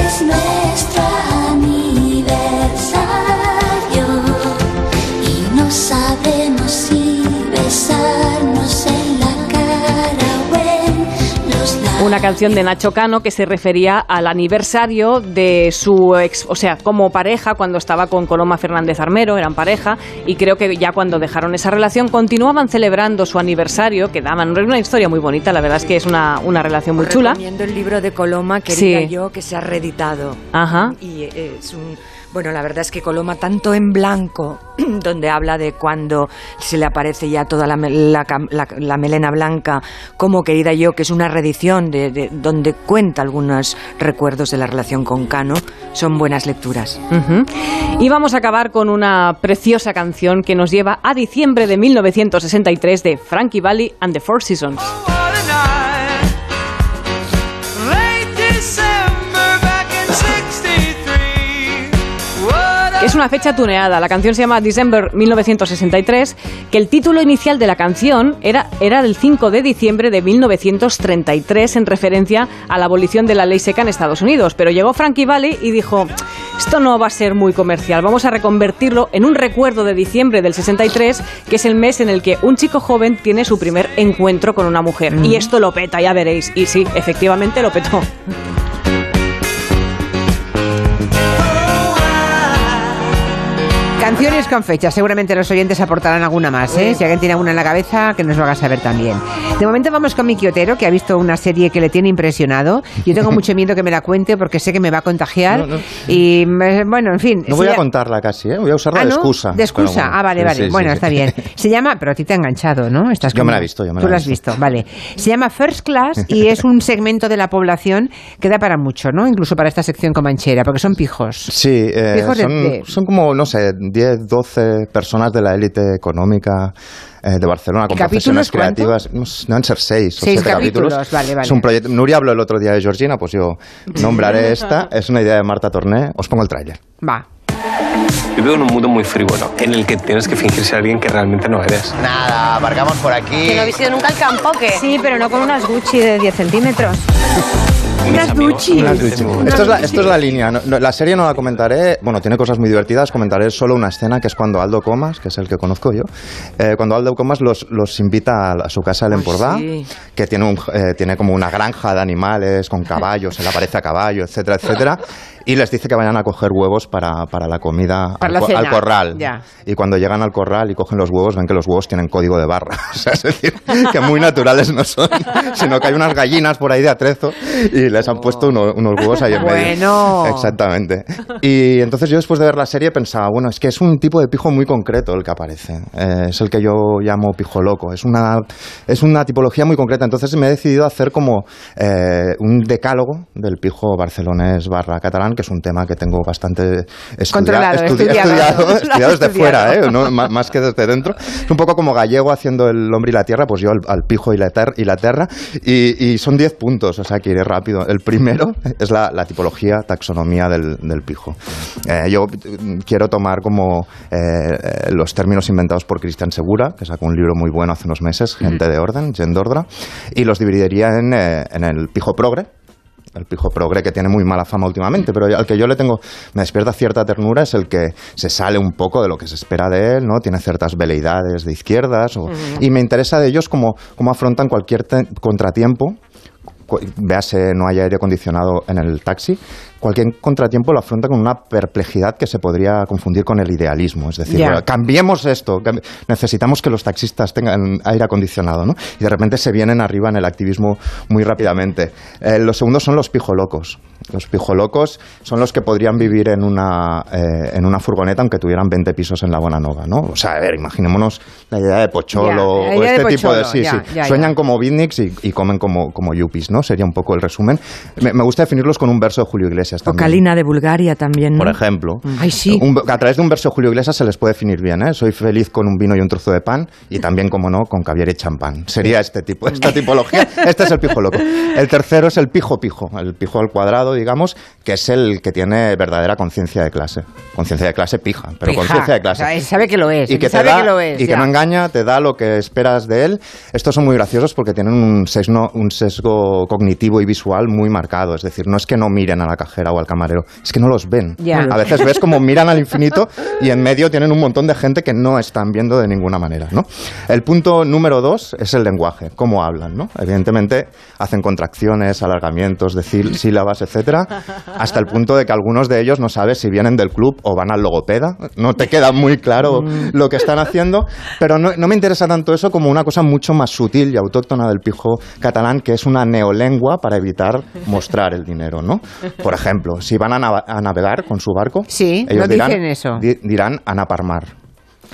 es Una canción de Nacho Cano que se refería al aniversario de su ex, o sea, como pareja cuando estaba con Coloma Fernández Armero, eran pareja, y creo que ya cuando dejaron esa relación continuaban celebrando su aniversario, que daban una historia muy bonita, la verdad es que es una, una relación muy chula. Recomiendo el libro de Coloma, querida Sí. yo, que se ha reeditado. Ajá. Y eh, es un Bueno, la verdad es que Coloma, tanto en blanco, donde habla de cuando se le aparece ya toda la, melena blanca, como Querida Yo, que es una reedición de, de- donde cuenta algunos recuerdos de la relación con Cano, son buenas lecturas. Y vamos a acabar con una preciosa canción que nos lleva a diciembre de 1963 de Frankie Valli and the Four Seasons. Una fecha tuneada. La canción se llama December 1963, que el título inicial de la canción era, era del 5 de diciembre de 1933 en referencia a la abolición de la ley seca en Estados Unidos. Pero llegó Frankie Valli y dijo, esto no va a ser muy comercial, vamos a reconvertirlo en un recuerdo de diciembre del 63, que es el mes en el que un chico joven tiene su primer encuentro con una mujer. Y esto lo peta, ya veréis. Y sí, efectivamente lo petó. Canciones con fecha. Seguramente los oyentes aportarán alguna más, ¿eh? Si alguien tiene alguna en la cabeza, que nos lo haga saber también. De momento vamos con Miki Otero, que ha visto una serie que le tiene impresionado. Yo tengo mucho miedo que me la cuente porque sé que me va a contagiar. No, no. Y, me- bueno, en fin. No voy a lla- contarla casi, ¿eh? voy a usarla Ah, de excusa. De excusa. Bueno, ah, vale, sí, vale. sí, bueno, sí, está sí. bien. Se llama, pero a ti te ha enganchado, ¿no? Estás Yo como- me la he visto, yo me Tú la he la has visto. vale. Se llama First Class y es un segmento de la población que da para mucho, ¿no? Incluso para esta sección comanchera, porque son pijos. Sí, eh, Fijos de- son, de- son como, no sé, 10, 12 personas de la élite económica eh, de Barcelona con ¿Y capítulos profesiones creativas. No Deben ser seis o Seis siete capítulos. capítulos, vale, vale. Es un proyecto. Nuria habló el otro día de Georgina, pues yo nombraré esta. Es una idea de Marta Torné. Os pongo el tráiler. Va. Vivo en un mundo muy frívolo, en el que tienes que fingir ser alguien que realmente no eres. Nada, aparcamos por aquí. ¿Que no habéis ido nunca al campo qué? Sí, pero no con unas Gucci de 10 centímetros. Unas Gucci. Esto es, la, esto es la línea. No- no, la serie no la comentaré. Bueno, tiene cosas muy divertidas. Comentaré solo una escena que es cuando Aldo Comas, que es el que conozco yo, eh, cuando Aldo Comas los, los invita a, a su casa el Empordà, sí. que tiene, un, eh, tiene como una granja de animales con caballos, él aparece a caballo, etcétera, etcétera. Y les dice que vayan a coger huevos para, para la comida Para al, la co- cena. al corral. Ya. Y cuando llegan al corral y cogen los huevos, ven que los huevos tienen código de barra. O sea, es decir, que muy naturales no son, sino que hay unas gallinas por ahí de atrezo y les han puesto uno- unos huevos ahí en medio. Bueno. Exactamente. Y entonces yo después de ver la serie pensaba, bueno, es que es un tipo de pijo muy concreto el que aparece. Eh, es el que yo llamo pijo loco. Es una, es una tipología muy concreta. Entonces me he decidido hacer como eh, un decálogo del pijo barcelonés barra catalán, que es un tema que tengo bastante estudia- Controlado, estudi- estudiado. desde fuera, ¿eh? No, más que desde dentro. Es un poco como gallego haciendo el hombre y la tierra, pues yo al, al pijo y la, ter- y la terra. Y, y son 10 puntos, o sea que iré rápido. El primero es la, la tipología, taxonomía del, del pijo. Eh, yo mm, quiero tomar como eh, eh, los términos inventados por Cristian Segura, que sacó un libro muy bueno hace unos meses, Gente de Orden, Gent d'Ordre, y los dividiría en, en el pijo progre, el pijo progre que tiene muy mala fama últimamente, pero al que yo le tengo, me despierta cierta ternura, es el que se sale un poco de lo que se espera de él, ¿no? Tiene ciertas veleidades de izquierdas, o- y me interesa de ellos cómo, cómo afrontan cualquier contratiempo. Véase, no hay aire acondicionado en el taxi. Cualquier contratiempo lo afronta con una perplejidad que se podría confundir con el idealismo. Es decir, cambiemos esto, necesitamos que los taxistas tengan aire acondicionado, ¿no? Y de repente se vienen arriba en el activismo muy rápidamente. Eh, los segundos son los pijolocos. Los pijolocos son los que podrían vivir en una, eh, en una furgoneta aunque tuvieran 20 pisos en la Bonanova, ¿no? O sea, a ver, imaginémonos la idea de Pocholo o de este tipo de... Sí, ya, sí. Sueñan como beatniks y, y comen como, como yuppies, ¿no? Sería un poco el resumen. Me, me gusta definirlos con un verso de Julio Iglesias O también. Calina de Bulgaria también, ¿no? Por ejemplo, Ay, sí. Un- a través de un verso de Julio Iglesias se les puede definir bien. ¿eh? Soy feliz con un vino y un trozo de pan y también, como no, con caviar y champán. Sería este tipo, esta tipología. Este es el pijo loco. El tercero es el pijo pijo, el pijo al cuadrado, digamos, que es el que tiene verdadera conciencia de clase. Conciencia de clase pija, pero conciencia de clase. O sea, sabe que lo es. y que te da- que lo es. y que no engaña, te da lo que esperas de él. Estos son muy graciosos porque tienen un sesgo, un sesgo cognitivo y visual muy marcado. Es decir, no es que no miren a la cajera o al camarero, es que no los ven. Ya. A veces ves como miran al infinito y en medio tienen un montón de gente que no están viendo de ninguna manera. ¿no? El punto número dos es el lenguaje, cómo hablan. ¿no? Evidentemente hacen contracciones, alargamientos de sílabas, etcétera, hasta el punto de que algunos de ellos no sabes si vienen del club o van al logopeda. No te queda muy claro lo que están haciendo, pero no, no me interesa tanto eso como una cosa mucho más sutil y autóctona del pijo catalán, que es una neolengua para evitar mostrar el dinero. ¿no? Por ejemplo, Ejemplo, si van a, a navegar con su barco, Sí, ellos no dirán, dicen eso. di- dirán a napar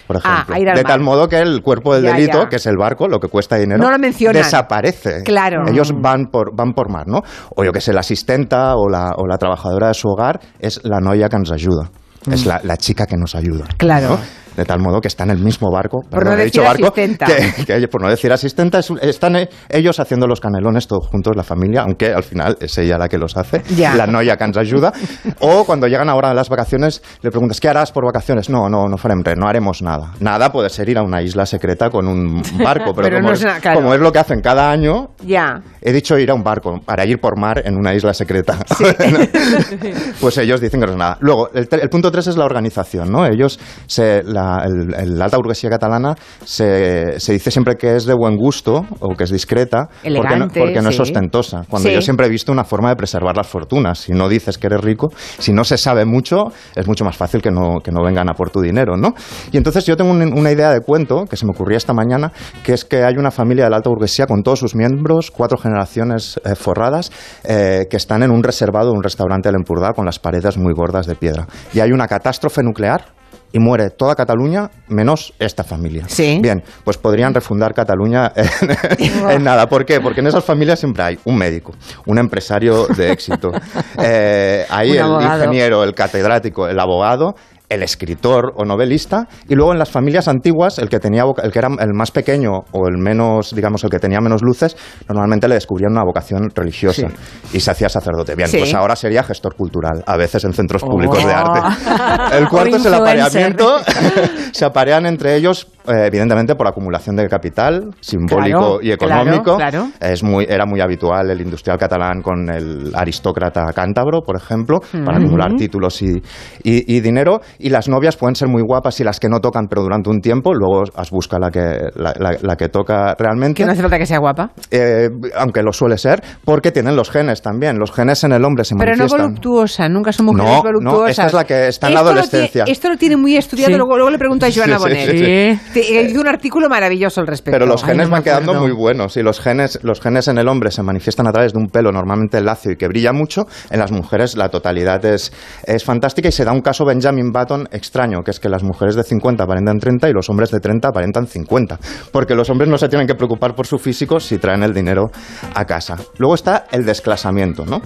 por Ah, ejemplo. de tal modo que el cuerpo del Ya, delito, ya. que es el barco, lo que cuesta dinero, No lo mencionan. desaparece. Claro. Ellos van por, van por mar, ¿no? O yo que sé, la asistenta o la, o la trabajadora de su hogar es la noia que nos ayuda. Es Mm. la, la chica que nos ayuda. Claro. ¿no? De tal modo que está en el mismo barco. Por no dicho decir barco, asistenta. que- que, por no decir asistenta, es están eh, ellos haciendo los canelones todos juntos, la familia, aunque al final es ella la que los hace, Ya. la noia que nos ayuda. O cuando llegan ahora a las vacaciones, le preguntas, ¿qué harás por vacaciones? No, no, no farem res, no haremos nada. Nada puede ser ir a una isla secreta con un barco, pero, Pero como, no es claro. como es lo que hacen cada año, Ya. He dicho ir a un barco para ir por mar en una isla secreta. pues ellos dicen que no es nada. Luego, el, el punto tres es la organización, ¿no? Ellos, se, la, el- el alta burguesía catalana se, se dice siempre que es de buen gusto o que es discreta porque no, Elegante, porque no es ostentosa. Cuando Sí. yo siempre he visto una forma de preservar las fortunas. Si no dices que eres rico, si no se sabe mucho, es mucho más fácil que no, que no vengan a por tu dinero, ¿no? Y entonces yo tengo un- una idea de cuento que se me ocurría esta mañana, que es que hay una familia de la alta burguesía con todos sus miembros, cuatro generaciones eh, forradas, eh, que están en un reservado un restaurante del Empurdá con las paredes muy gordas de piedra. Y hay una catástrofe nuclear y muere toda Cataluña menos esta familia. Sí. Bien, pues podrían refundar Cataluña en, en nada. ¿Por qué? Porque en esas familias siempre hay un médico, un empresario de éxito, eh, hay Un el abogado. ingeniero, el catedrático, el abogado el escritor o novelista y luego en las familias antiguas el que tenía el que era el más pequeño o el menos digamos el que tenía menos luces normalmente le descubrían una vocación religiosa y se hacía sacerdote bien Sí. pues ahora sería gestor cultural a veces en centros Oh. públicos de arte el cuarto es el apareamiento se aparean entre ellos eh, evidentemente por acumulación de capital simbólico Claro, y económico claro, claro. es muy, era muy habitual el industrial catalán con el aristócrata cántabro, por ejemplo, para acumular títulos y, y- y dinero. Y las novias pueden ser muy guapas y las que no tocan, pero durante un tiempo, luego as busca la que, la, la- la que toca realmente. Que no hace falta que sea guapa. Eh, aunque lo suele ser, porque tienen los genes también. Los genes en el hombre se Pero no manifiestan. voluptuosa, nunca son mujeres No, no, voluptuosas. esta es la que está en la Esto lo adolescencia. tiene- esto lo tiene muy estudiado, Sí. luego, luego le pregunto a Joana Sí, sí, Bonet. sí, sí. Te- Hizo un artículo maravilloso al respecto. Pero los Ay, genes no me van quedando muy buenos y los genes, los genes en el hombre se manifiestan a través de un pelo normalmente lacio y que brilla mucho. En las mujeres la totalidad es, es fantástica y se da un caso Benjamin Button extraño, que es que las mujeres de 50 aparentan 30 y los hombres de 30 aparentan 50. Porque los hombres no se tienen que preocupar por su físico si traen el dinero a casa. Luego está el desclasamiento, ¿no?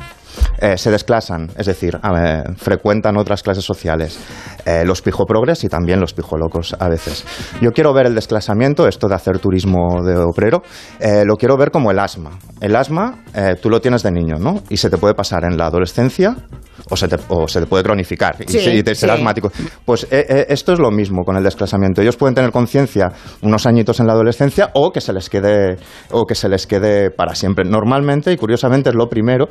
Eh, se desclasan, es decir, eh, frecuentan otras clases sociales, eh, los pijoprogres y también los pijolocos a veces. Yo quiero ver el desclasamiento, esto de hacer turismo de obrero, eh, lo quiero ver como el asma. El asma eh, tú lo tienes de niño, ¿no? Y se te puede pasar en la adolescencia o se te, o se te puede cronificar y, Sí, se- y te- ser sí. asmático. Pues eh, esto es lo mismo con el desclasamiento. Ellos pueden tener conciencia unos añitos en la adolescencia o que se les quede o que se les quede para siempre. Normalmente y curiosamente es lo primero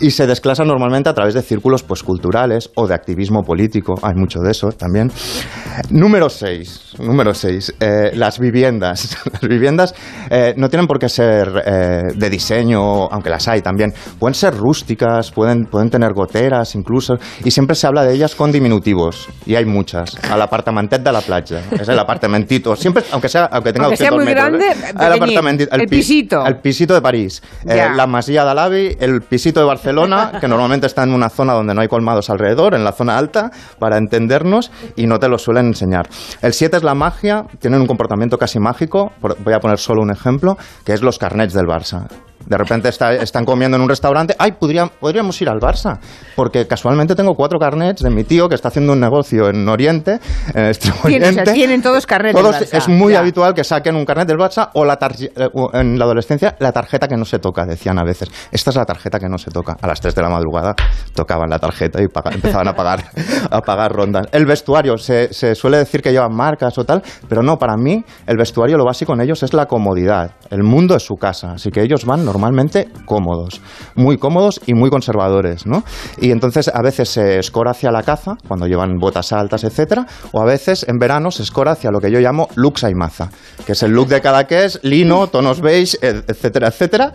y se desclasan normalmente a través de círculos pues culturales o de activismo político. Hay mucho de eso también. Número 6. Número 6. las viviendas. Las viviendas eh, no tienen por qué ser eh, de diseño, aunque las hay también. Pueden ser rústicas, pueden, pueden tener goteras incluso. Y siempre se habla de ellas con diminutivos. Y hay muchas. Al apartamentet de la playa. Es el apartamentito. Siempre, aunque sea, aunque tenga Aunque sea 200 muy metros, grande, ¿eh? El pi- pisito. El pisito de París. Eh, la masía de Alavi, el pisito de Barcelona, que normalmente está en una zona donde no hay colmados alrededor, en la zona alta, para entendernos, y no te lo suelen enseñar. El 7 es la magia, tienen un comportamiento casi mágico. Voy a poner solo un ejemplo, que es los carnets del Barça. De repente está- están comiendo en un restaurante. ¡Ay, podría- podríamos ir al Barça! Porque casualmente tengo cuatro carnets de mi tío que está haciendo un negocio en Oriente, en Extremo o sea, Oriente. tienen todos carnet del Todos- Barça. es muy Ya. habitual que saquen un carnet del Barça o la eh, o en la adolescencia la tarjeta que no se toca, decían a veces. Esta es la tarjeta que no se toca. A las 3 de la madrugada tocaban la tarjeta y empezaban a pagar, a pagar rondas. El vestuario, se, se suele decir que llevan marcas o tal, pero no, para mí el vestuario lo básico en ellos es la comodidad. El mundo es su casa, así que ellos van normalmente cómodos, muy cómodos y muy conservadores, ¿no? Y entonces a veces se escora hacia la caza, cuando llevan botas altas, etcétera, o a veces en verano se escora hacia lo que yo llamo lux maza, que es el look de cada que es, lino, tonos beige, e- etcétera, etcétera.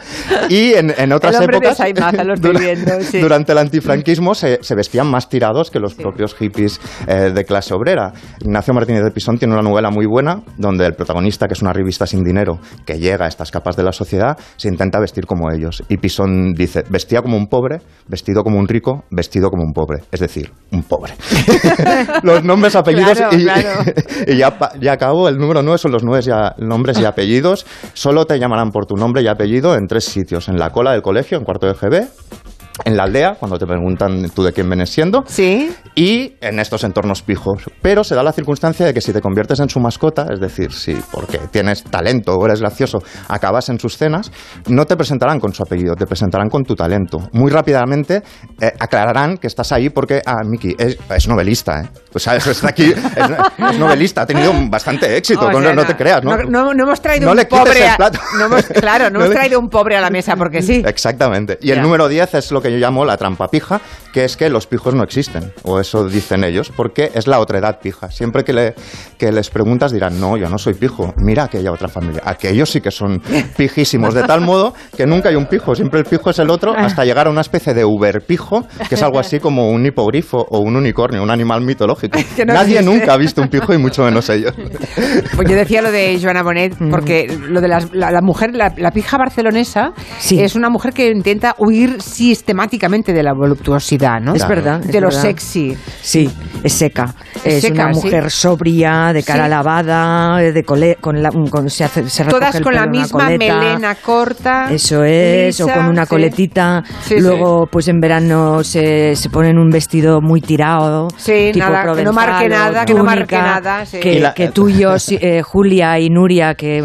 Y en, en otras El de épocas, Saimaza, lo estoy viendo, sí. durante el antifranquismo se, se vestían más tirados que los propios hippies eh, de clase obrera. Ignacio Martínez de Pisón tiene una novela muy buena donde el protagonista, que es una revista sin dinero, que llega a estas capas de la sociedad, se intenta vestir como ellos. Y Pisón dice, vestía como un pobre, vestido como un rico, vestido como un pobre. Es decir, un pobre. los nombres, apellidos Claro, y, claro. y ya, ya acabo. El número 9 son los nueve ya, nombres y apellidos. Solo te llamarán por tu nombre y apellido en tres sitios. En la cola del colegio, en cuarto de GB. En la aldea, cuando te preguntan tú de quién vienes siendo. Sí. Y en estos entornos pijos. Pero se da la circunstancia de que si te conviertes en su mascota, es decir, si porque tienes talento o eres gracioso, acabas en sus cenas, no te presentarán con su apellido, te presentarán con tu talento. Muy rápidamente eh, aclararán que estás ahí porque, ah, Miki, es, es novelista, ¿eh? Sea, eso está aquí, es, es novelista, ha tenido bastante éxito, O no, sea, no te creas, ¿no? No, no- no hemos traído un pobre a, hemos- claro, no, hemos traído un pobre a la mesa porque sí. Exactamente. Y el número 10 es lo que yo llamo la trampa pija, que es que los pijos no existen, o eso dicen ellos, porque es la otra edad pija. Siempre que, le- que les preguntas dirán, no, yo no soy pijo, mira aquella otra familia. Aquellos sí que son pijísimos, de tal modo que nunca hay un pijo, siempre el pijo es el otro, hasta llegar a una especie de uber pijo, que es algo así como un hipogrifo o un unicornio, un animal mitológico. Que no Nadie existe. nunca ha visto un pijo y mucho menos ellos. Pues yo decía lo de Joana Bonet, porque lo de las- la, la mujer, la, la pija barcelonesa, es una mujer que intenta huir sistemáticamente de la voluptuosidad, ¿no? Es verdad. es De lo verdad. sexy. Sí, es seca. Es seca, una sí. mujer sobria, de cara Sí. lavada, de cole, con la, con, se, hace, se recoge Todas el con la pelo misma coleta. melena corta. Eso es, o con una sí. coletita. Sí, sí. Luego, pues en verano se, se ponen un vestido muy tirado. Sí, tipo nada, que no marque nada, que no marque nada, sí. Que, la- que tú y yo, eh, Julia y Nuria, que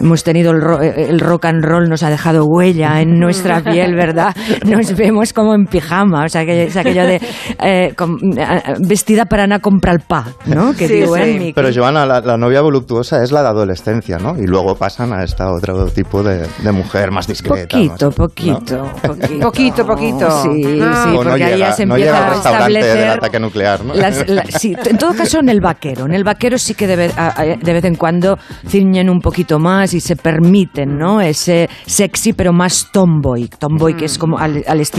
hemos tenido el, ro- el rock and roll, nos ha dejado huella en nuestra piel, ¿verdad? Nos vemos como en pijama, o sea, que es aquello de eh, com- eh, vestida para anar a comprar el pa, ¿no? Que digo, en mi- Pero Joana, la, la novia voluptuosa es la de adolescencia, ¿no? Y luego pasan a esta otro tipo de, de mujer más discreta. Poquito, más- poquito, poquito. Poquito, poquito. Sí, Ah. sí, no porque ahí llega- ya se no empieza llega al a restaurante del establecer ataque nuclear, ¿no? Las- la- sí, en todo caso en el vaquero. En el vaquero sí que de, vez- a- de vez en cuando ciñen un poquito más y se permiten, ¿no? Ese sexy pero más tomboy. Tomboy que es como al, al estilo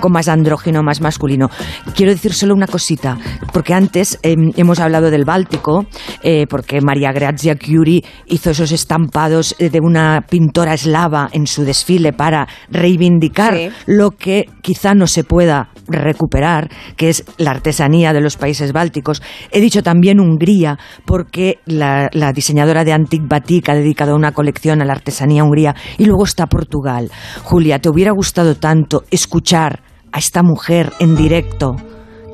con más andrógino, más masculino. Quiero decir solo una cosita, porque antes eh, hemos hablado del Báltico, eh, porque María Grazia Curie hizo esos estampados eh, de una pintora eslava en su desfile para reivindicar Sí. lo que quizá no se pueda recuperar, que es la artesanía de los países bálticos. He dicho también Hungría, porque la, la diseñadora de Antic Batik ha dedicado una colección a la artesanía hungría. Y luego está Portugal. Julia, ¿te hubiera gustado tanto escuchar a esta mujer en directo?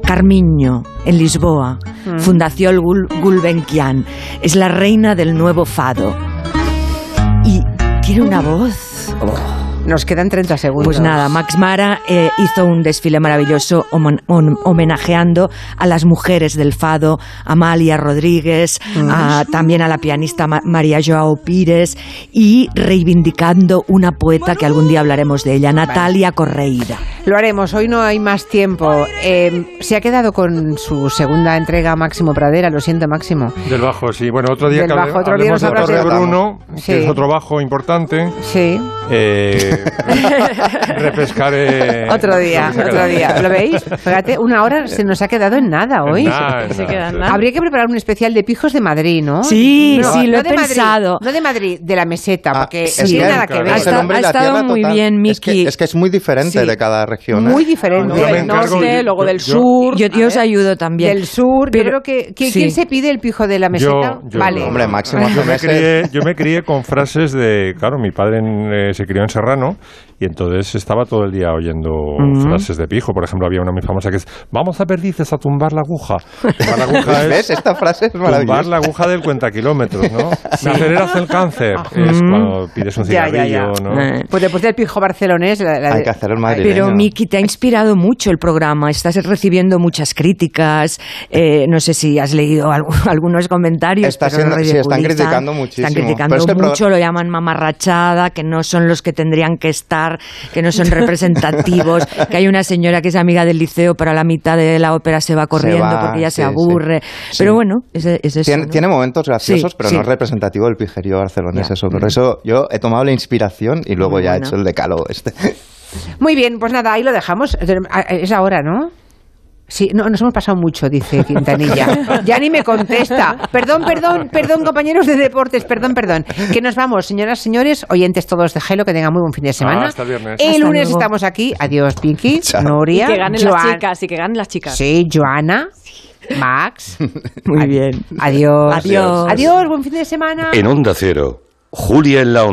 Carmiño, en Lisboa, Mm. Fundación Gul- Gulbenkian. Es la reina del nuevo fado. Y tiene una voz. Nos quedan 30 segundos. Pues nada, Max Mara eh, hizo un desfile maravilloso homenajeando a las mujeres del fado, Amalia Rodríguez, a- también a la pianista Ma- María Joao Pires y reivindicando una poeta que algún día hablaremos de ella, Natalia Correira. Lo haremos, hoy no hay más tiempo. Eh, se ha quedado con su segunda entrega Máximo Pradera, lo siento Máximo. Del bajo, sí. Bueno, otro día Del que bajo, otro día nos de Torre Bruno, Sí. que es otro bajo importante. Sí. Eh, refrescaré. Otro día, se ha otro día. ¿Lo veis? Fíjate, una hora se nos ha quedado en nada hoy. En nada, en Se nada, queda en sí. nada. Habría que preparar un especial de pijos de Madrid, ¿no? Sí, No, sí, lo no he de Madrid, pensado. no de Madrid, de la meseta, porque es no tiene que- nada que ver. es el hombre y la tierra total. Es que, es que es muy diferente Sí. de cada región. ¿eh? Muy diferente. Yo Del norte, yo- luego del yo- sur. Yo, yo os ver. ayudo también. Del sur, Pero- yo creo que... ¿quién, sí. quién se pide el pijo de la meseta? Yo, yo- vale. Hombre, máximo Yo me, crié, yo me crié con frases de. Claro, mi padre en, eh, se crió en Serrano y entonces estaba todo el día oyendo Mm. frases de pijo. Por ejemplo, había una muy famosa que es: Vamos a perdices a tumbar la aguja. Tumbar la aguja es- ¿Ves? Esta frase es Tumbar la aguja del cuenta kilómetros, ¿no? Me aceleras el cáncer. Es Mm. cuando pides un Ya, ya, cigarrillo, ya. ¿no? Eh. Pues después del pijo barcelonés... La, la Hay que hacer el madrileño. Pero Miki, te ha inspirado mucho el programa. Estás recibiendo muchas críticas. eh, no sé si has leído algu- algunos comentarios. Está pero siendo- sí, están criticando muchísimo. Están criticando Pero es que mucho, lo llaman mamarrachada, que no son los que tendrían que estar, que no son representativos, que hay una señora que es amiga del liceo, pero a la mitad de la ópera se va corriendo va, porque ya sí, se aburre. Sí. Pero bueno, es, es eso. Tiene, ¿no? tiene momentos graciosos, Sí, pero sí. no es representativo del pijerío barcelonés. Ya. Eso. Por eso yo he tomado la inspiración y luego Muy ya he hecho el decálogo este. Muy bien, pues nada, ahí lo dejamos. Es ahora, ¿no? Sí, no, nos hemos pasado mucho, dice Quintanilla. Ya ni me contesta. Perdón, perdón, perdón, compañeros de deportes, perdón, perdón. Que nos vamos, señoras, señores, oyentes todos de Gelo, que tengan muy buen fin de semana. Ah, hasta el viernes. El Hasta lunes luego. estamos aquí. Adiós, Pinky, Nuria, Y que ganen las chicas, y que ganen las chicas. Sí, Joana, Max. Muy bien. Adiós. Adiós. Adiós, buen fin de semana. En Onda Cero, Julia en la Onda.